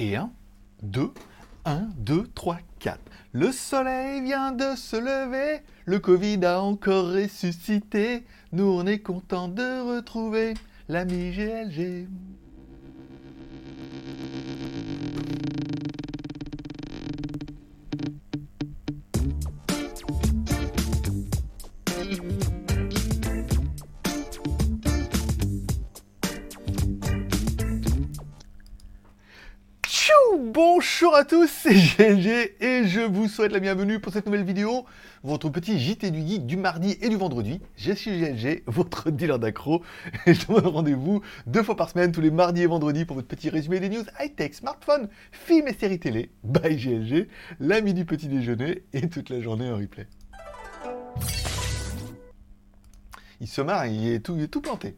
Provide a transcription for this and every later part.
Et 1, 2, 1, 2, 3, 4. Le soleil vient de se lever, le Covid a encore ressuscité. Nous, on est content de retrouver l'ami GLG. Bonjour à tous, c'est GLG et je vous souhaite la bienvenue pour cette nouvelle vidéo, votre petit JT du geek du mardi et du vendredi. Je suis GLG, votre dealer d'accro, et je vous donne rendez-vous deux fois par semaine, tous les mardis et vendredis, pour votre petit résumé des news high-tech, smartphone, films et séries télé, by GLG, l'ami du petit déjeuner et toute la journée en replay. Il se marre, il est tout, il est tout planté.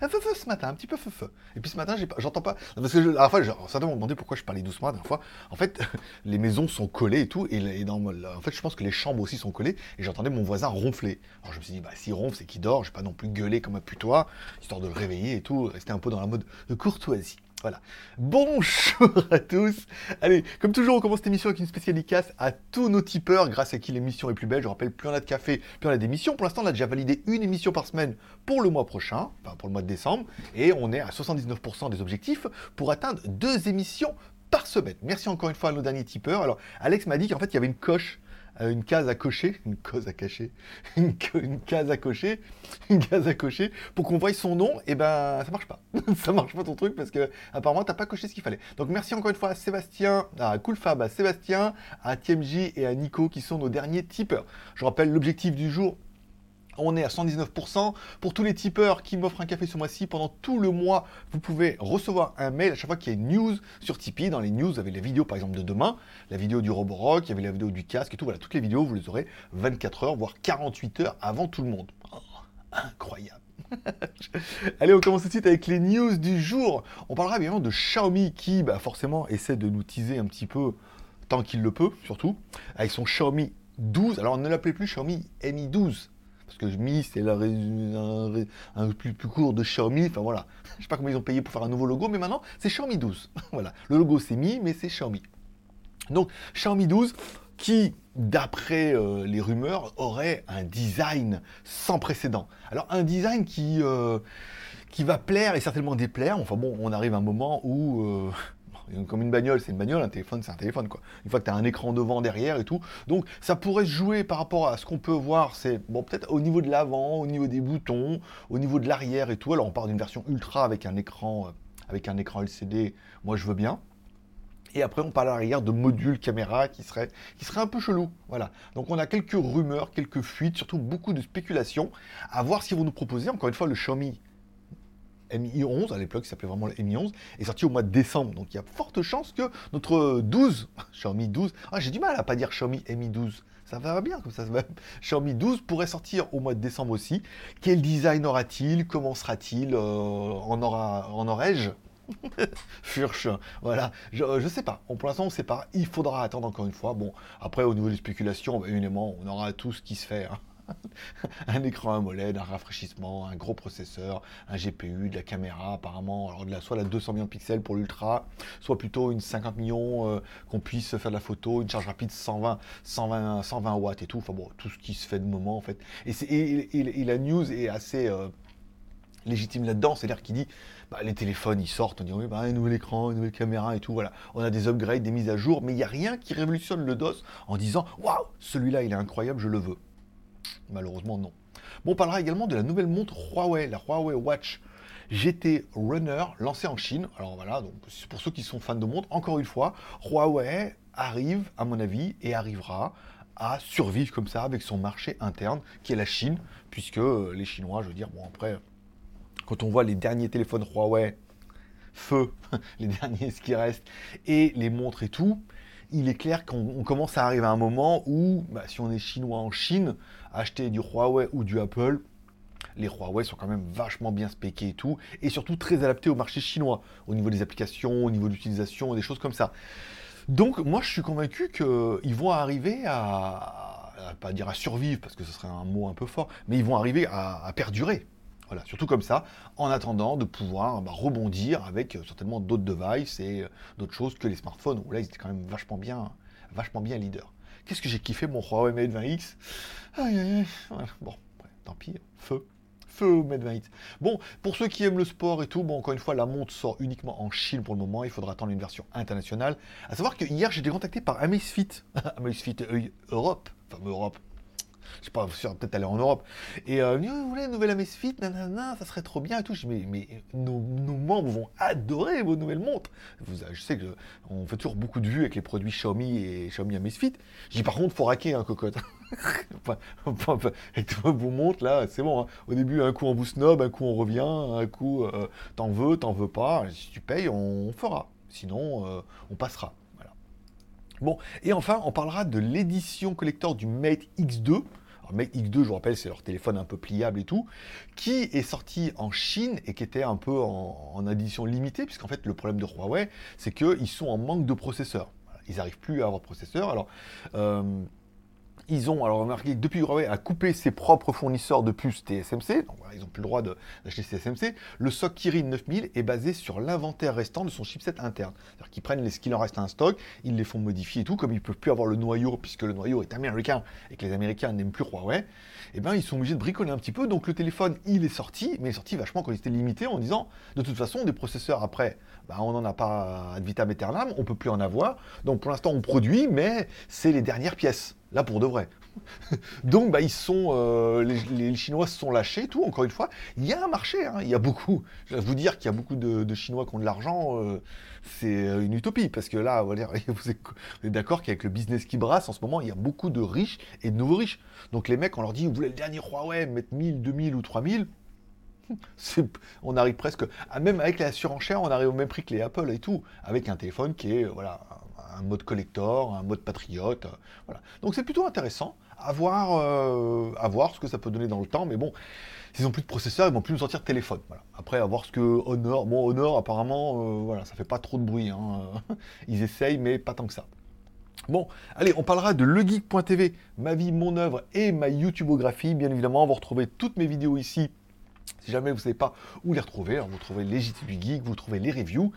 Un feu feu ce matin, un petit peu feu feu. Et puis ce matin, j'ai pas- j'entends pas. Parce que la fois, certains m'ont demandé pourquoi je parlais doucement la dernière fois. En fait, les maisons sont collées et tout. Et, dans, en fait, je pense que les chambres aussi sont collées. Et j'entendais mon voisin ronfler. Alors je me suis dit, bah s'il ronfle, c'est qu'il dort. Je vais pas non plus gueuler comme un putois, histoire de le réveiller et tout. Rester un peu dans la mode de courtoisie. Voilà. Bonjour à tous. Allez, comme toujours, on commence cette émission avec une spéciale dédicace à tous nos tipeurs, grâce à qui l'émission est plus belle. Je rappelle, plus on a de café, plus on a d'émissions. Pour l'instant, on a déjà validé une émission par semaine pour le mois prochain, enfin pour le mois de décembre, et on est à 79% des objectifs pour atteindre deux émissions par semaine. Merci encore une fois à nos derniers tipeurs. Alors, Alex m'a dit qu'en fait, il y avait une coche, une case à cocher, une case à cacher, une, case à cocher, une case à cocher, pour qu'on voie son nom, et ben ça marche pas. ça marche pas ton truc parce que apparemment t'as pas coché ce qu'il fallait. Donc merci encore une fois à Sébastien, à Coolfab, à Sébastien, à TMJ et à Nico qui sont nos derniers tipeurs. Je rappelle l'objectif du jour. On est à 119%. Pour tous les tipeurs qui m'offrent un café ce mois-ci, pendant tout le mois, vous pouvez recevoir un mail à chaque fois qu'il y a une news sur Tipeee. Dans les news, vous avez les vidéos par exemple de demain, la vidéo du Roborock, il y avait la vidéo du casque et tout. Voilà, toutes les vidéos, vous les aurez 24 heures, voire 48 heures avant tout le monde. Oh, incroyable. Allez, on commence tout de suite avec les news du jour. On parlera évidemment de Xiaomi qui, bah, forcément, essaie de nous teaser un petit peu, tant qu'il le peut, surtout, avec son Xiaomi 12. Alors, ne l'appelez plus Xiaomi Mi 12. Parce que Mi, c'est un, plus court de Xiaomi. Enfin voilà. Je sais pas comment ils ont payé pour faire un nouveau logo, mais maintenant, c'est Xiaomi 12. voilà. Le logo, c'est Mi, mais c'est Xiaomi. Donc, Xiaomi 12, qui, d'après euh, les rumeurs, aurait un design sans précédent. Alors, un design qui, euh, qui va plaire et certainement déplaire. Enfin bon, on arrive à un moment où... euh, comme une bagnole, c'est une bagnole, un téléphone, c'est un téléphone, quoi. Une fois que tu as un écran devant, derrière et tout. Donc, ça pourrait se jouer par rapport à ce qu'on peut voir, c'est, bon, peut-être au niveau de l'avant, au niveau des boutons, au niveau de l'arrière et tout. Alors, on parle d'une version ultra avec un écran, euh, avec un écran LCD. Moi, je veux bien. Et après, on parle à l'arrière de modules caméra qui seraient qui serait un peu chelou. Voilà. Donc, on a quelques rumeurs, quelques fuites, surtout beaucoup de spéculations. À voir ce qu'ils vont nous proposer. Encore une fois, le Xiaomi Mi 11, à l'époque, il s'appelait vraiment le Mi 11, est sorti au mois de décembre. Donc, il y a forte chance que notre 12, Xiaomi 12, ah, j'ai du mal à pas dire Xiaomi Mi 12. Ça va bien comme ça. Xiaomi 12 pourrait sortir au mois de décembre aussi. Quel design aura-t-il? Comment sera-t-il euh, En aura, en aurais-je Furche, voilà, je, je sais pas, Bon, pour l'instant on sait pas, il faudra attendre encore une fois. Bon, après au niveau des spéculations, bah, évidemment, on aura tout ce qui se fait. hein. un écran AMOLED, un rafraîchissement, un gros processeur, un GPU, de la caméra apparemment, alors de la, soit la 200 millions de pixels pour l'ultra, soit plutôt une 50 millions euh, qu'on puisse faire de la photo, une charge rapide 120, 120, 120 watts et tout, enfin bon, tout ce qui se fait de moment en fait. Et, la news est assez... euh, légitime là-dedans, c'est-à-dire qu'il dit bah, les téléphones ils sortent, on dit oui, bah, un nouvel écran, une nouvelle caméra et tout, voilà. On a des upgrades, des mises à jour, mais il n'y a rien qui révolutionne le DOS en disant waouh, celui-là il est incroyable, je le veux. Malheureusement non. On parlera également de la nouvelle montre Huawei, la Huawei Watch GT Runner, lancée en Chine. Alors voilà, donc pour ceux qui sont fans de montres, encore une fois, Huawei arrive, à mon avis, et arrivera à survivre comme ça avec son marché interne, qui est la Chine, puisque euh, les Chinois, je veux dire, bon après, quand on voit les derniers téléphones Huawei, feu, les derniers ce qui reste, et les montres et tout, il est clair qu'on on commence à arriver à un moment où, bah, si on est chinois en Chine, acheter du Huawei ou du Apple, les Huawei sont quand même vachement bien spéqués et tout, et surtout très adaptés au marché chinois, au niveau des applications, au niveau de l'utilisation, des choses comme ça. Donc moi je suis convaincu qu'ils vont arriver à, pas dire à survivre, parce que ce serait un mot un peu fort, mais ils vont arriver à perdurer. Voilà, surtout comme ça, en attendant de pouvoir bah, rebondir avec euh, certainement d'autres devices et euh, d'autres choses que les smartphones, où là, ils étaient quand même vachement bien, vachement bien leader. Qu'est-ce que j'ai kiffé mon Huawei Mate 20X Aïe, aïe, aïe. Bon, tant pis, feu. Feu au Mate 20X. Bon, pour ceux qui aiment le sport et tout, bon, encore une fois, la montre sort uniquement en Chine pour le moment. Il faudra attendre une version internationale. À savoir que hier, j'ai été contacté par Amazfit. Amazfit Europe. Enfin, Europe je sais pas, peut-être aller en Europe. Et euh, vous voulez une nouvelle Amazfit, nanana, ça serait trop bien et tout. Je dis, mais, nos, membres vont adorer vos nouvelles montres. Vous, je sais qu'on fait toujours beaucoup de vues avec les produits Xiaomi et Xiaomi Amazfit. Je dis, par contre, faut raquer, un hein, cocotte. avec vos montres, là, c'est bon. Hein. Au début, un coup, on vous snob, un coup, on revient, un coup, euh, t'en veux, t'en veux pas. Si tu payes, on, fera. Sinon, euh, on passera. Bon, et enfin, on parlera de l'édition collector du Mate X2. Mate X2, je vous rappelle, c'est leur téléphone un peu pliable et tout, qui est sorti en Chine et qui était un peu en, édition limitée, puisqu'en fait, le problème de Huawei, c'est qu'ils sont en manque de processeurs. Ils n'arrivent plus à avoir de processeurs. Alors, euh, ils ont, alors remarqué depuis Huawei a coupé ses propres fournisseurs de puces TSMC, donc ils n'ont plus le droit d'acheter TSMC. Le SOC Kirin 9000 est basé sur l'inventaire restant de son chipset interne. C'est-à-dire qu'ils prennent les, ce qu'il en reste à un stock, ils les font modifier et tout, comme ils ne peuvent plus avoir le noyau, puisque le noyau est américain et que les Américains n'aiment plus Huawei, eh ben ils sont obligés de bricoler un petit peu. Donc le téléphone, il est sorti, mais il est sorti vachement quand il était limité en disant, de toute façon, des processeurs après, bah, on n'en a pas ad vitam aeternam, on peut plus en avoir. Donc pour l'instant, on produit, mais c'est les dernières pièces. Là, pour de vrai. Donc, bah, ils sont, euh, les, Chinois se sont lâchés, tout. Encore une fois, il y a un marché. Hein. il y a beaucoup. Je vais vous dire qu'il y a beaucoup de, Chinois qui ont de l'argent. Euh, c'est euh, une utopie parce que là, vous êtes d'accord qu'avec le business qui brasse en ce moment, il y a beaucoup de riches et de nouveaux riches. Donc les mecs, on leur dit, vous voulez le dernier Huawei, mettre 1000, 2000 ou 3000 on arrive presque, même avec la surenchère, on arrive au même prix que les Apple et tout, avec un téléphone qui est voilà un mode collector, un mode patriote. Euh, voilà. Donc c'est plutôt intéressant à voir, euh, voir ce que ça peut donner dans le temps. Mais bon, s'ils n'ont plus de processeur, ils vont plus nous sortir de téléphone. Voilà. Après, à voir ce que Honor. Bon, Honor, apparemment, euh, voilà, ça fait pas trop de bruit. Hein. Ils essayent, mais pas tant que ça. Bon, allez, on parlera de legeek.tv, ma vie, mon œuvre et ma YouTubeographie. Bien évidemment, vous retrouvez toutes mes vidéos ici. Si jamais vous ne savez pas où les retrouver, vous trouvez les Geek, vous trouvez les reviews,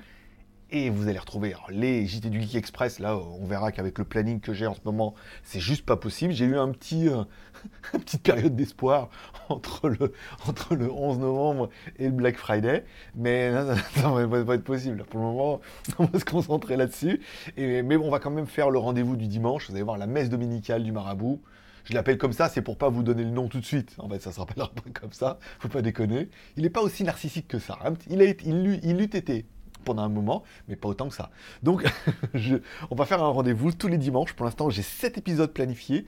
et vous allez retrouver les JT du Geek Express. Là, on verra qu'avec le planning que j'ai en ce moment, c'est juste pas possible. J'ai eu un petit, euh, une petite période d'espoir entre le, entre le 11 novembre et le Black Friday. Mais ça ne va pas être possible. Pour le moment, on va se concentrer là-dessus. Mais on va quand même faire le rendez-vous du dimanche. Vous allez voir la messe dominicale du marabout. Je l'appelle comme ça, c'est pour pas vous donner le nom tout de suite. En fait, ça se rappellera pas comme ça. Faut pas déconner. Il n'est pas aussi narcissique que ça. Il, a, il, il eût été pendant un moment, mais pas autant que ça. Donc, on va faire un rendez-vous tous les dimanches. Pour l'instant, j'ai 7 épisodes planifiés,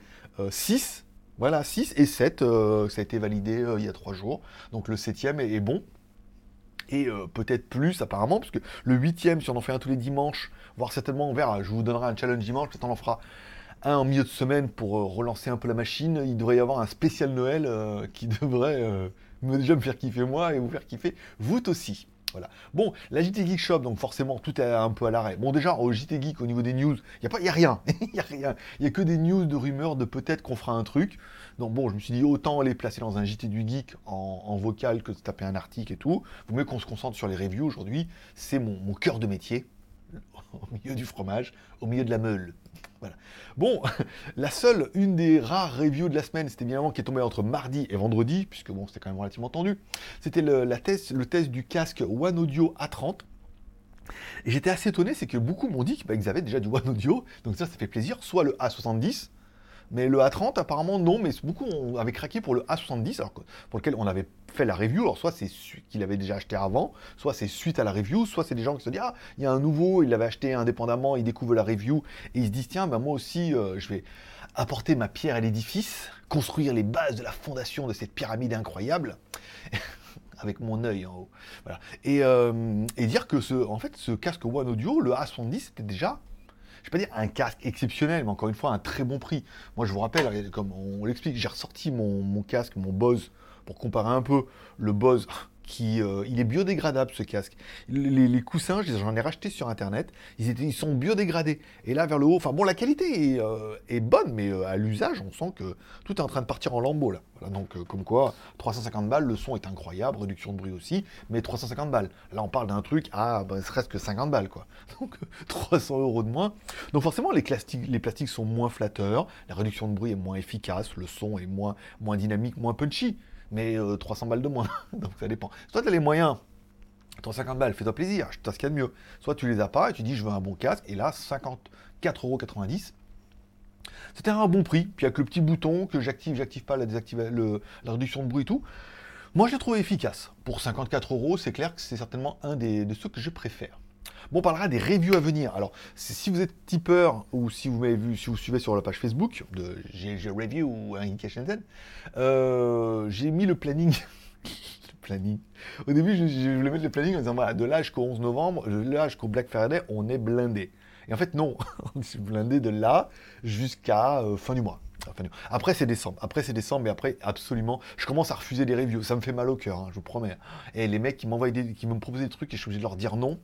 6. Euh, voilà, 6 et 7, euh, ça a été validé euh, il y a 3 jours. Donc le 7 est, bon. Et peut-être plus apparemment, parce que le 8 si on en fait un tous les dimanches, voire certainement on verra, je vous donnerai un challenge dimanche, peut-être on en fera un en milieu de semaine pour relancer un peu la machine. Il devrait y avoir un spécial Noël qui devrait déjà me faire kiffer moi et vous faire kiffer vous aussi. Bon, la JT Geek Shop, donc forcément, tout est un peu à l'arrêt. Bon, déjà, au JT Geek, au niveau des news, il n'y a, a rien. Il n'y a rien. Il n'y a que des news de rumeurs de peut-être qu'on fera un truc. Donc bon, je me suis dit, autant les placer dans un JT du Geek en, vocal que de taper un article et tout. Vous mieux qu'on se concentre sur les reviews aujourd'hui? C'est mon, mon cœur de métier. Au milieu du fromage, au milieu de la meule. Bon, la seule, une des rares reviews de la semaine, c'était bien qui est tombée entre mardi et vendredi, puisque bon, c'était quand même relativement tendu. C'était le, test, le test du casque One Audio A30. Et j'étais assez étonné, c'est que beaucoup m'ont dit qu'ils avaient déjà du One Audio, donc ça, ça fait plaisir. Soit le A70, mais le A30, apparemment, non, mais beaucoup avaient craqué pour le A70, alors pour lequel on avait fait la review. Alors, soit c'est qu'il avait déjà acheté avant, soit c'est suite à la review, soit c'est des gens qui se disent Ah, il y a un nouveau, il l'avait acheté indépendamment, il découvre la review et il se disent Tiens, ben moi aussi, euh, je vais apporter ma pierre à l'édifice, construire les bases de la fondation de cette pyramide incroyable. avec mon œil en haut. Voilà. Et, euh, et, dire que ce, en fait, ce casque One Audio, le A70, c'était déjà je vais pas dire un casque exceptionnel, mais encore une fois, un très bon prix. Moi, je vous rappelle, comme on l'explique, j'ai ressorti mon, casque, mon Bose, pour comparer un peu le Bose euh, il est biodégradable ce casque. Les, coussins, j'en ai racheté sur internet, ils, sont biodégradés. Et là vers le haut, enfin bon, la qualité est, euh, bonne, mais euh, à l'usage, on sent que tout est en train de partir en lambeaux là. Donc comme quoi, 350 balles, le son est incroyable, réduction de bruit aussi, mais 350 balles. Là, on parle d'un truc à bah, serait-ce que 50 balles quoi. Donc 300 euros de moins. Donc forcément, les plastiques, sont moins flatteurs, la réduction de bruit est moins efficace, le son est moins dynamique, moins punchy mais 300 euh, balles de moins. Donc ça dépend. Soit tu as les moyens, 350 balles, fais-toi plaisir, je ce qu'il y a de mieux. Soit tu les as pas et tu dis je veux un bon casque, et là, 54,90€. C'était un bon prix, puis avec le petit bouton que j'active, j'active pas la, réduction de bruit et tout. Moi, je l'ai trouvé efficace. Pour 54 euros, c'est clair que c'est certainement un de ceux que je préfère. Bon, on parlera des reviews à venir. Alors, si vous êtes tipeur ou si vous m'avez vu, si vous suivez sur la page Facebook de GG Review ou Indication euh, j'ai mis le planning. le planning. Au début, je, voulais mettre le planning en disant voilà, de l'âge jusqu'au 11 novembre, de l'âge jusqu'au Black Friday, on est blindé. Et en fait, non, on est blindé de là jusqu'à euh, fin du mois. Après, c'est décembre. Après, c'est décembre, mais après, absolument, je commence à refuser des reviews. Ça me fait mal au cœur, hein, je vous promets. Et les mecs qui m'envoient des, qui me proposent des trucs et je suis obligé de leur dire non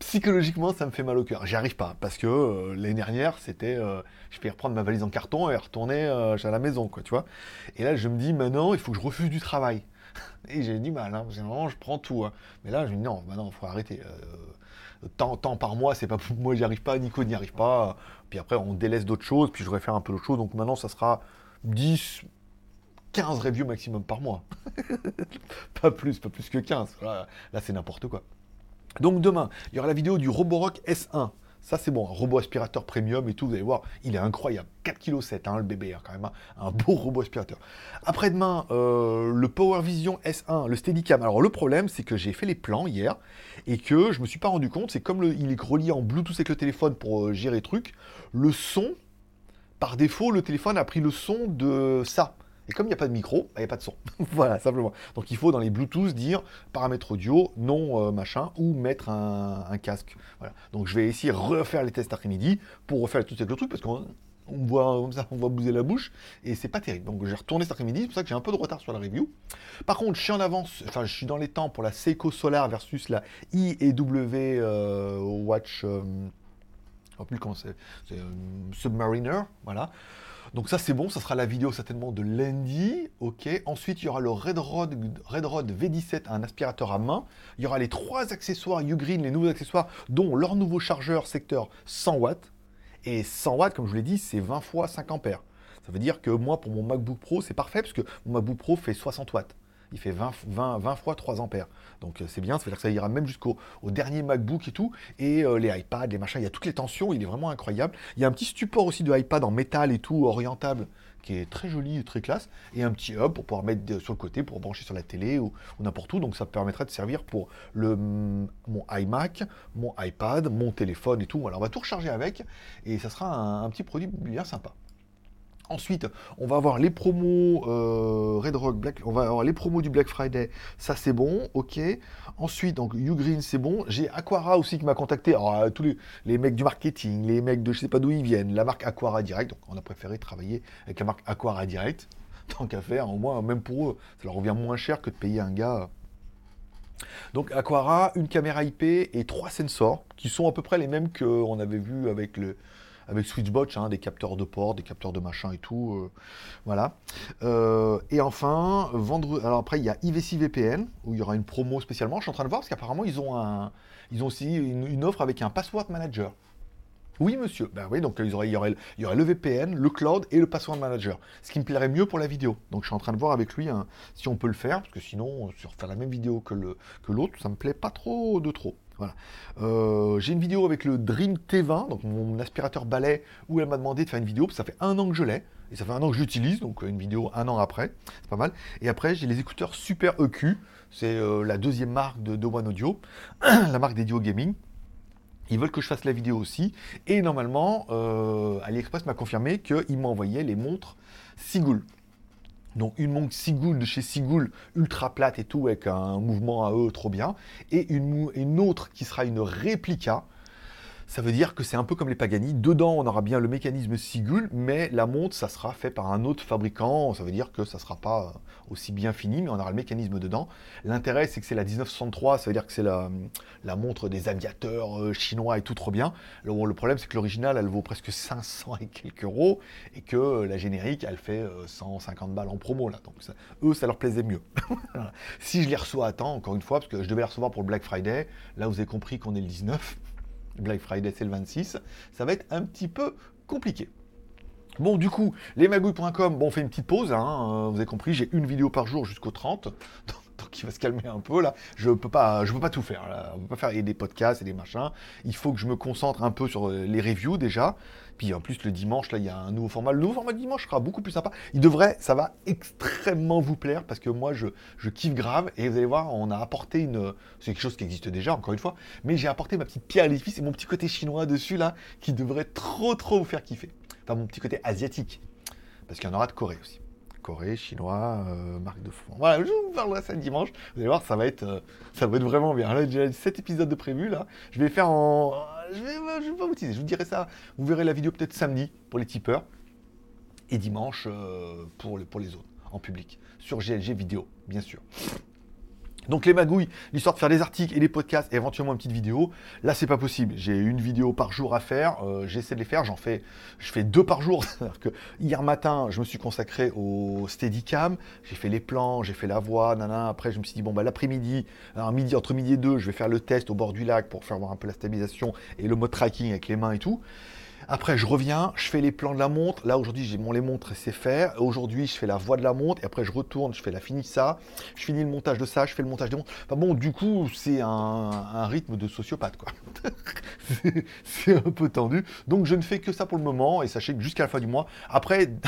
psychologiquement, ça me fait mal au cœur. J'y arrive pas parce que euh, l'année dernière, c'était, euh, je vais reprendre ma valise en carton et retourner euh, à la maison, quoi, tu vois. Et là, je me dis, maintenant, il faut que je refuse du travail. Et j'ai du mal, hein, vraiment, je prends tout. Hein. Mais là, je me dis, non, maintenant, il faut arrêter. tant, par mois, c'est pas moi, j'y arrive pas, Nico n'y arrive pas. Puis après, on délaisse d'autres choses, puis je vais faire un peu d'autres choses. Donc maintenant, ça sera 10, 15 reviews maximum par mois. pas plus, pas plus que 15. là c'est n'importe quoi. Donc demain, il y aura la vidéo du Roborock S1. Ça c'est bon, un robot aspirateur premium et tout, vous allez voir, il est incroyable. 4,7 kg hein, le bébé, hein, quand même, hein. un beau robot aspirateur. Après-demain, euh, le Power Vision S1, le Steadicam. Alors le problème, c'est que j'ai fait les plans hier et que je me suis pas rendu compte, c'est comme il est relié en Bluetooth avec le téléphone pour euh, gérer truc, le son, par défaut, le téléphone a pris le son de ça. Et comme il n'y a pas de micro, bah, il n'y a pas de son. voilà, simplement. Donc il faut dans les Bluetooth dire paramètres audio, non euh, machin, ou mettre un, casque. Voilà. Donc je vais essayer de refaire les tests après-midi pour refaire tout le truc parce qu'on voit comme ça, on va bouger la bouche et c'est pas terrible. Donc j'ai retourné cet après-midi, c'est pour ça que j'ai un peu de retard sur la review. Par contre, je suis en avance, enfin je suis dans les temps pour la Seiko Solar versus la IEW euh, Watch. Euh, je ne sais plus comment c'est, Submariner, voilà. Donc ça c'est bon, ça sera la vidéo certainement de lundi, ok. Ensuite il y aura le Red Rod, Red Rod V17, un aspirateur à main. Il y aura les trois accessoires Ugreen, les nouveaux accessoires, dont leur nouveau chargeur secteur 100 watts. Et 100 watts, comme je vous l'ai dit, c'est 20 fois 5 ampères. Ça veut dire que moi, pour mon MacBook Pro, c'est parfait, parce que mon MacBook Pro fait 60 watts il fait 20, 20, 20 fois 3 ampères. Donc euh, c'est bien, ça veut dire que ça ira même jusqu'au dernier MacBook et tout. Et euh, les iPads, les machins, il y a toutes les tensions, il est vraiment incroyable. Il y a un petit support aussi de iPad en métal et tout, orientable, qui est très joli et très classe. Et un petit hub pour pouvoir mettre sur le côté, pour brancher sur la télé ou, n'importe où. Donc ça permettrait de servir pour le, mon iMac, mon iPad, mon téléphone et tout. Voilà, on va tout recharger avec et ça sera un petit produit bien sympa. Ensuite, on va avoir les promos euh, Red Rock Black, on va avoir les promos du Black Friday, ça c'est bon, ok. Ensuite, donc Ugreen c'est bon. J'ai Aquara aussi qui m'a contacté. Alors, euh, tous les, mecs du marketing, les mecs de je sais pas d'où ils viennent, la marque Aquara Direct. Donc, on a préféré travailler avec la marque Aquara Direct, tant qu'à faire. Au moins, même pour eux, ça leur revient moins cher que de payer un gars. Donc Aquara, une caméra IP et trois sensors qui sont à peu près les mêmes qu'on avait vu avec le, avec Switchbot, hein, des capteurs de port, des capteurs de machin et tout. Euh, voilà. Euh, et enfin, vendre. Alors après, il y a IVC VPN, où il y aura une promo spécialement. Je suis en train de voir, parce qu'apparemment, ils ont un. Ils ont aussi une, offre avec un password manager. Oui, monsieur. Ben oui, donc il y, aurait, il y aurait le VPN, le cloud et le password manager. Ce qui me plairait mieux pour la vidéo. Donc je suis en train de voir avec lui hein, si on peut le faire, parce que sinon, sur faire la même vidéo que l'autre, que ça me plaît pas trop de trop. Voilà. Euh, j'ai une vidéo avec le Dream T20, donc mon aspirateur balai, où elle m'a demandé de faire une vidéo, parce que ça fait un an que je l'ai, et ça fait un an que j'utilise, donc une vidéo un an après, c'est pas mal. Et après, j'ai les écouteurs Super EQ, c'est euh, la deuxième marque de, One Audio, la marque Dio Gaming. Ils veulent que je fasse la vidéo aussi. Et normalement, euh, AliExpress m'a confirmé qu'il m'envoyait les montres Sigul. Donc une montre Sigul de chez Sigul, ultra plate et tout, avec un mouvement à eux trop bien. Et une, une autre qui sera une réplica. Ça veut dire que c'est un peu comme les Pagani. Dedans, on aura bien le mécanisme Sigul, mais la montre, ça sera fait par un autre fabricant. Ça veut dire que ça sera pas euh, aussi bien fini, mais on aura le mécanisme dedans. L'intérêt, c'est que c'est la 1963, ça veut dire que c'est la, la, montre des aviateurs euh, chinois et tout trop bien. Le, problème, c'est que l'original, elle vaut presque 500 et quelques euros, et que la générique, elle fait 150 euh, balles en promo. Là. Donc eux, ça leur plaisait mieux. si je les reçois à temps, encore une fois, parce que je devais les recevoir pour le Black Friday, là, vous avez compris qu'on est le 19. Black Friday c'est le 26, ça va être un petit peu compliqué. Bon, du coup, lesmagouilles.com, bon, on fait une petite pause, hein, euh, vous avez compris, j'ai une vidéo par jour jusqu'au 30, il va se calmer un peu là. Je peux pas, je peux pas tout faire. Là. On peut pas faire des podcasts et des machins. Il faut que je me concentre un peu sur euh, les reviews déjà. Puis en plus le dimanche là, il y a un nouveau format. Le nouveau format de dimanche sera beaucoup plus sympa. Il devrait, ça va extrêmement vous plaire parce que moi je, je kiffe grave et vous allez voir, on a apporté une, c'est quelque chose qui existe déjà encore une fois, mais j'ai apporté ma petite pierre à l'édifice et mon petit côté chinois dessus là qui devrait trop trop vous faire kiffer. Enfin mon petit côté asiatique parce qu'il y en aura de Corée aussi. Chinois, euh, marque de fond. Voilà, je vous parlerai ça dimanche. Vous allez voir, ça va être, euh, ça va être vraiment bien. Là, j'ai 7 épisodes de prévu, là. Je vais faire en... Je vais, je vais pas vous teaser, je vous dirai ça. Vous verrez la vidéo peut-être samedi pour les tipeurs. Et dimanche euh, pour, les, pour les autres, en public. Sur GLG vidéo, bien sûr. Donc les magouilles, l'histoire de faire des articles et des podcasts et éventuellement une petite vidéo, là c'est pas possible. J'ai une vidéo par jour à faire, euh, j'essaie de les faire, j'en fais, je fais deux par jour. que hier matin, je me suis consacré au Steadicam, j'ai fait les plans, j'ai fait la voix, nana. Après, je me suis dit bon bah l'après-midi, midi entre midi et deux, je vais faire le test au bord du lac pour faire voir un peu la stabilisation et le mode tracking avec les mains et tout. Après, je reviens, je fais les plans de la montre. Là, aujourd'hui, j'ai mon les montres c'est faire. Aujourd'hui, je fais la voix de la montre. Et après, je retourne, je fais la finie ça. Je finis le montage de ça, je fais le montage des montres. Enfin bon, du coup, c'est un, rythme de sociopathe, quoi. c'est un peu tendu. Donc, je ne fais que ça pour le moment. Et sachez que jusqu'à la fin du mois, après.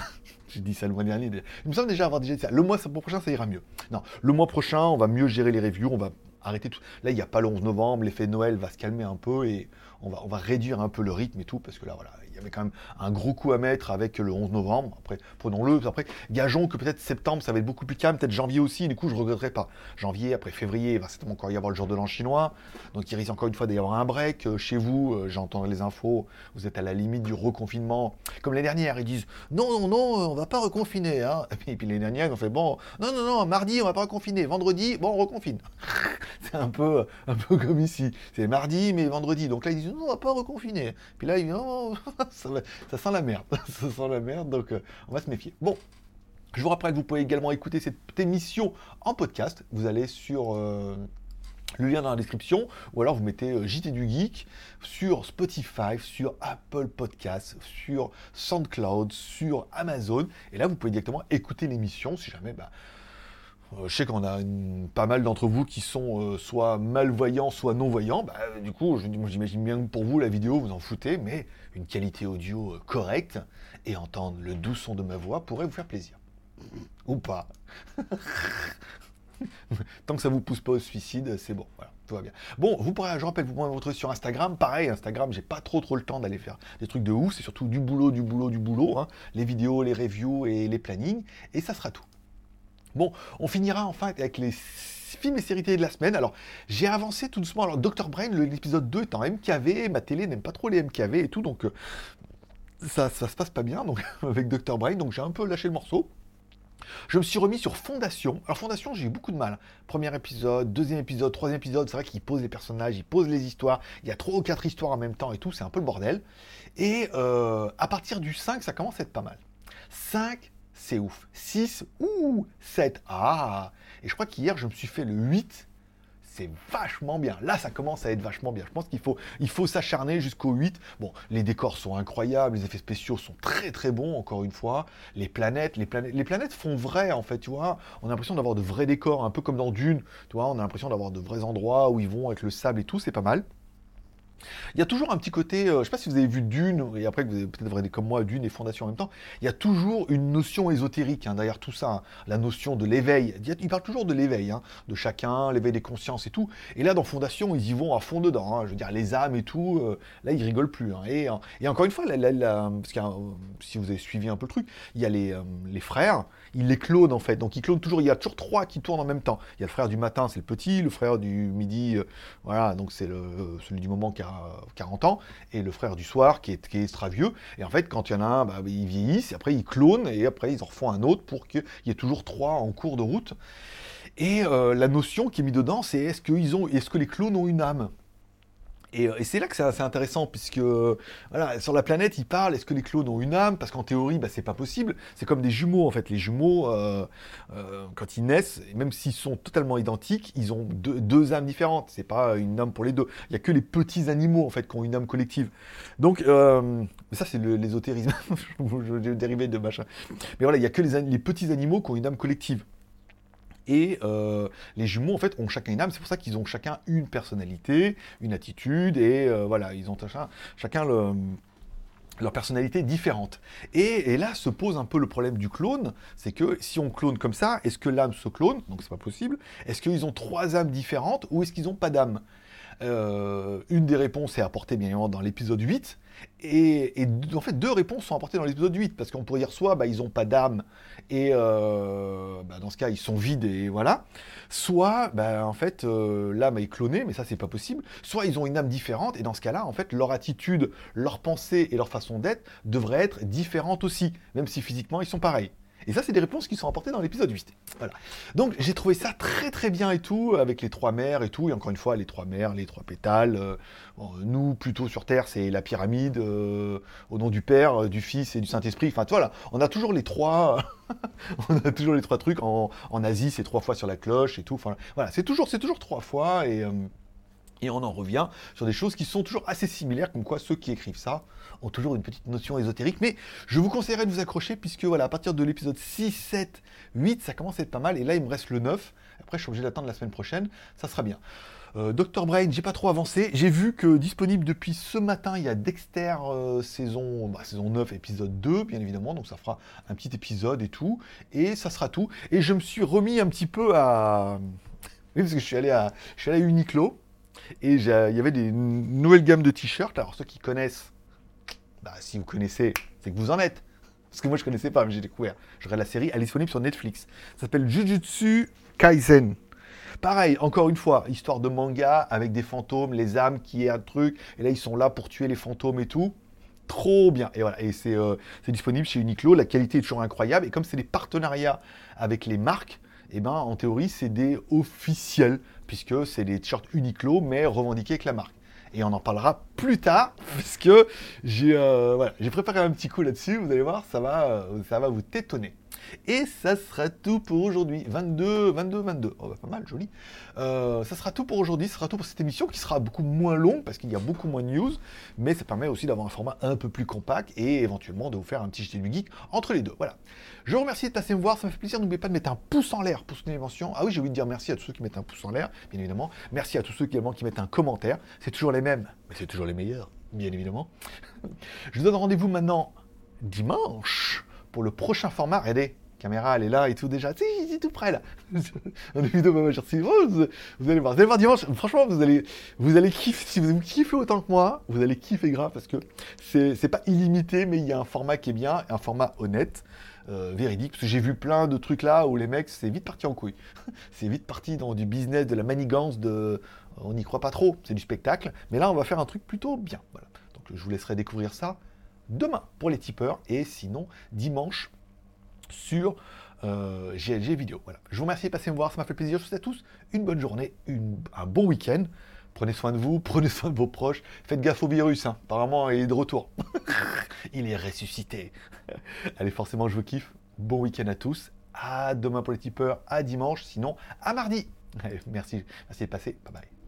J'ai dit ça le mois dernier. Il me semble déjà avoir déjà dit ça. Le mois prochain, ça ira mieux. Non, le mois prochain, on va mieux gérer les reviews. On va arrêter tout. Là, il n'y a pas le 11 novembre. L'effet Noël va se calmer un peu et on va, réduire un peu le rythme et tout, parce que là, voilà, il y avait quand même un gros coup à mettre avec le 11 novembre. Après, prenons-le. Après, gageons que peut-être septembre, ça va être beaucoup plus calme, peut-être janvier aussi. Du coup, je ne regretterai pas. Janvier, après février, il va certainement encore y avoir le jour de l'an chinois. Donc, il risque encore une fois d'y avoir un break. Euh, chez vous, euh, j'entends les infos, vous êtes à la limite du reconfinement. Comme les dernières, ils disent non, non, non, on va pas reconfiner. Hein. Et puis, les dernières, ils ont fait bon, non, non, non, mardi, on va pas reconfiner. Vendredi, bon, on reconfine. c'est un peu, un peu comme ici. C'est mardi, mais vendredi. Donc là, ils disent non, on va pas reconfiner. Puis là, ils disent non, ça, sent la merde. ça sent la merde, donc euh, on va se méfier. Bon. Je vous rappelle que vous pouvez également écouter cette émission en podcast. Vous allez sur euh, le lien dans la description, ou alors vous mettez euh, JT du Geek sur Spotify, sur Apple Podcasts, sur SoundCloud, sur Amazon. Et là, vous pouvez directement écouter l'émission si jamais bah, je sais qu'on a pas mal d'entre vous qui sont euh, soit malvoyants, soit non-voyants. Bah, du coup, j'imagine bien que pour vous, la vidéo, vous en foutez, mais une qualité audio euh, correcte et entendre le doux son de ma voix pourrait vous faire plaisir. Ou pas. Tant que ça vous pousse pas au suicide, c'est bon. Voilà, tout va bien. Bon, vous pourrez, je rappelle, vous pouvez me retrouver sur Instagram. Pareil, Instagram, j'ai pas trop trop le temps d'aller faire des trucs de ouf. C'est surtout du boulot, du boulot, du boulot. Hein. Les vidéos, les reviews et les plannings. Et ça sera tout. Bon, on finira enfin avec les films et séries télé de la semaine. Alors, j'ai avancé tout doucement. Alors, Dr. Brain, l'épisode 2 est en MKV. Ma télé n'aime pas trop les MKV et tout, donc euh, ça, ça se passe pas bien donc, avec Dr. Brain. Donc, j'ai un peu lâché le morceau. Je me suis remis sur Fondation. Alors Fondation, j'ai eu beaucoup de mal. Premier épisode, deuxième épisode, troisième épisode, c'est vrai qu'il pose les personnages, il pose les histoires. Il y a trois ou quatre histoires en même temps et tout, c'est un peu le bordel. Et euh, à partir du 5, ça commence à être pas mal. 5, c'est ouf. 6, ou 7, ah Et je crois qu'hier, je me suis fait le 8, c'est vachement bien. Là, ça commence à être vachement bien. Je pense qu'il faut, il faut s'acharner jusqu'au 8. Bon, les décors sont incroyables, les effets spéciaux sont très très bons, encore une fois. Les planètes, les planètes, les planètes font vrai, en fait, tu vois. On a l'impression d'avoir de vrais décors, un peu comme dans Dune, tu vois. On a l'impression d'avoir de vrais endroits où ils vont avec le sable et tout, c'est pas mal. Il y a toujours un petit côté, euh, je ne sais pas si vous avez vu Dune, et après que vous avez peut-être comme moi Dune et Fondation en même temps, il y a toujours une notion ésotérique hein, derrière tout ça, hein. la notion de l'éveil. Il parle toujours de l'éveil, hein, de chacun, l'éveil des consciences et tout. Et là, dans Fondation, ils y vont à fond dedans. je veux dire, les âmes et tout, euh, là, ils rigolent plus. Et, encore une fois, parce que si vous avez suivi un peu le truc, il y a les, euh, les frères, ils les clonent en fait. Donc ils clonent toujours, il y a toujours trois qui tournent en même temps. Il y a le frère du matin, c'est le petit, le frère du midi, voilà, donc c'est celui du moment qui a a 40 ans, et le frère du soir qui est, qui est. Et en fait, quand il y en a un, bah, ils vieillissent, et après ils clonent, et après ils en refont un autre pour qu'il y ait toujours trois en cours de route. Et euh, la notion qui est mise dedans, c'est est-ce, est-ce que les clones ont une âme? Euh, et, c'est là que c'est assez intéressant, puisque voilà, sur la planète, ils parlent, est-ce que les clones ont une âme? Parce qu'en théorie, bah, c'est pas possible. C'est comme des jumeaux, en fait. Les jumeaux, euh, euh, quand ils naissent, même s'ils sont totalement identiques, ils ont deux, âmes différentes. C'est pas une âme pour les deux. Il y a que les petits animaux, en fait, qui ont une âme collective. Donc, ça, c'est l'ésotérisme. Je vais dériver de machin. Mais voilà, il y a que les petits animaux qui ont une âme collective. Et euh, les jumeaux, en fait, ont chacun une âme. C'est pour ça qu'ils ont chacun une personnalité, une attitude, et euh, voilà, ils ont chacun, leur personnalité différente. Et, là se pose un peu le problème du clone, c'est que si on clone comme ça, est-ce que l'âme se clone? Donc c'est pas possible. Est-ce qu'ils ont trois âmes différentes ou est-ce qu'ils n'ont pas d'âme? Euh, une des réponses est apportée bien évidemment dans l'épisode 8. Et, en fait, deux réponses sont apportées dans l'épisode 8, parce qu'on pourrait dire soit bah, ils n'ont pas d'âme, et euh, bah, dans ce cas, ils sont vides, et voilà. Soit, bah, en fait, euh, l'âme est clonée, mais ça, c'est pas possible. Soit ils ont une âme différente, et dans ce cas-là, en fait, leur attitude, leur pensée et leur façon d'être devraient être différentes aussi, même si physiquement, ils sont pareils. Et ça, c'est des réponses qui sont apportées dans l'épisode 8. Voilà. Donc, j'ai trouvé ça très très bien et tout, avec les trois mers et tout. Et encore une fois, les trois mers, les trois pétales. Euh, nous, plutôt sur Terre, c'est la pyramide, euh, au nom du Père, euh, du Fils et du Saint-Esprit. Enfin, voilà, on a toujours les trois. on a toujours les trois trucs. En, Asie, c'est trois fois sur la cloche et tout. Enfin, voilà, c'est toujours, toujours trois fois. Et. Et on en revient sur des choses qui sont toujours assez similaires, comme quoi ceux qui écrivent ça ont toujours une petite notion ésotérique. Mais je vous conseillerais de vous accrocher, puisque voilà, à partir de l'épisode 6, 7, 8, ça commence à être pas mal. Et là, il me reste le 9. Après, je suis obligé d'attendre la semaine prochaine. Ça sera bien. Euh, Dr Brain, j'ai pas trop avancé. J'ai vu que disponible depuis ce matin, il y a Dexter euh, saison, bah, saison 9, épisode 2, bien évidemment. Donc ça fera un petit épisode et tout. Et ça sera tout. Et je me suis remis un petit peu à. Oui, parce que je suis allé à, je suis allé à Uniqlo. Et il y avait des nouvelles gammes de t-shirts. Alors ceux qui connaissent, bah, si vous connaissez, c'est que vous en êtes. Parce que moi je connaissais pas, mais j'ai découvert. Je regarde la série, elle est disponible sur Netflix. Ça s'appelle Jujutsu Kaisen. Pareil, encore une fois, histoire de manga avec des fantômes, les âmes qui est un truc, et là ils sont là pour tuer les fantômes et tout. Trop bien. Et voilà, et c'est euh, disponible chez Uniqlo, la qualité est toujours incroyable, et comme c'est des partenariats avec les marques, et eh ben en théorie c'est des officiels puisque c'est des t-shirts Uniqlo, mais revendiqués avec la marque. Et on en parlera plus tard, parce que j'ai euh, préparé un petit coup là-dessus, vous allez voir, ça va, euh, ça va vous tétonner. Et ça sera tout pour aujourd'hui. 22, 22, 22. Oh, bah, pas mal, joli. Euh, ça sera tout pour aujourd'hui. Ce sera tout pour cette émission qui sera beaucoup moins longue parce qu'il y a beaucoup moins de news. Mais ça permet aussi d'avoir un format un peu plus compact et éventuellement de vous faire un petit jeté du geek entre les deux. Voilà. Je vous remercie de passer me voir. Ça me fait plaisir. N'oubliez pas de mettre un pouce en l'air pour soutenir l'émission. Ah oui, j'ai oublié de dire merci à tous ceux qui mettent un pouce en l'air, bien évidemment. Merci à tous ceux également qui mettent un commentaire. C'est toujours les mêmes, mais c'est toujours les meilleurs, bien évidemment. Je vous donne rendez-vous maintenant dimanche pour le prochain format. Regardez, caméra, elle est là et tout déjà. C'est tout près là. Dans vidéos, vous, vous, allez voir. Vous allez voir dimanche. Franchement, vous allez, vous allez kiffer. Si vous kiffez autant que moi, vous allez kiffer grave parce que c'est pas illimité, mais il y a un format qui est bien, un format honnête. Euh, véridique, parce que j'ai vu plein de trucs là où les mecs, c'est vite parti en couille. c'est vite parti dans du business, de la manigance, de... on n'y croit pas trop, c'est du spectacle. Mais là, on va faire un truc plutôt bien. Donc je vous laisserai découvrir ça demain pour les tipeurs et sinon dimanche sur euh, GLG vidéo. Voilà. Je vous remercie de passer me voir, ça m'a fait plaisir. Je vous souhaite à tous une bonne journée, un bon week-end. Prenez soin de vous, prenez soin de vos proches. Faites gaffe au virus, hein. apparemment il est de retour. il est ressuscité. Allez, forcément, je vous kiffe. Bon week-end à tous. À demain pour les tipeurs, à dimanche, sinon à mardi. merci, merci de passer. Bye bye.